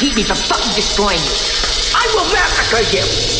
to keep me from fucking destroying you. I will massacre you.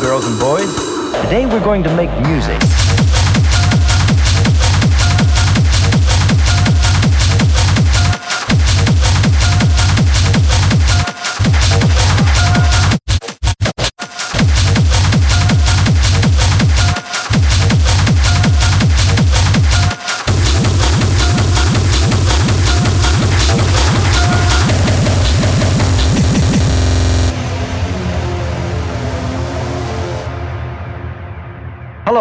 Girls and boys. Today we're going to make music.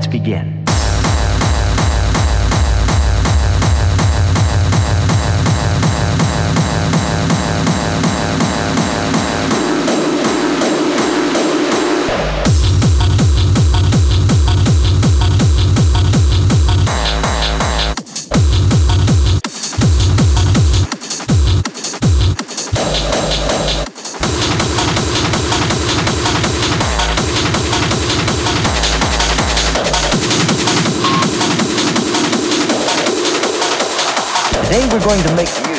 Let's begin. Going to make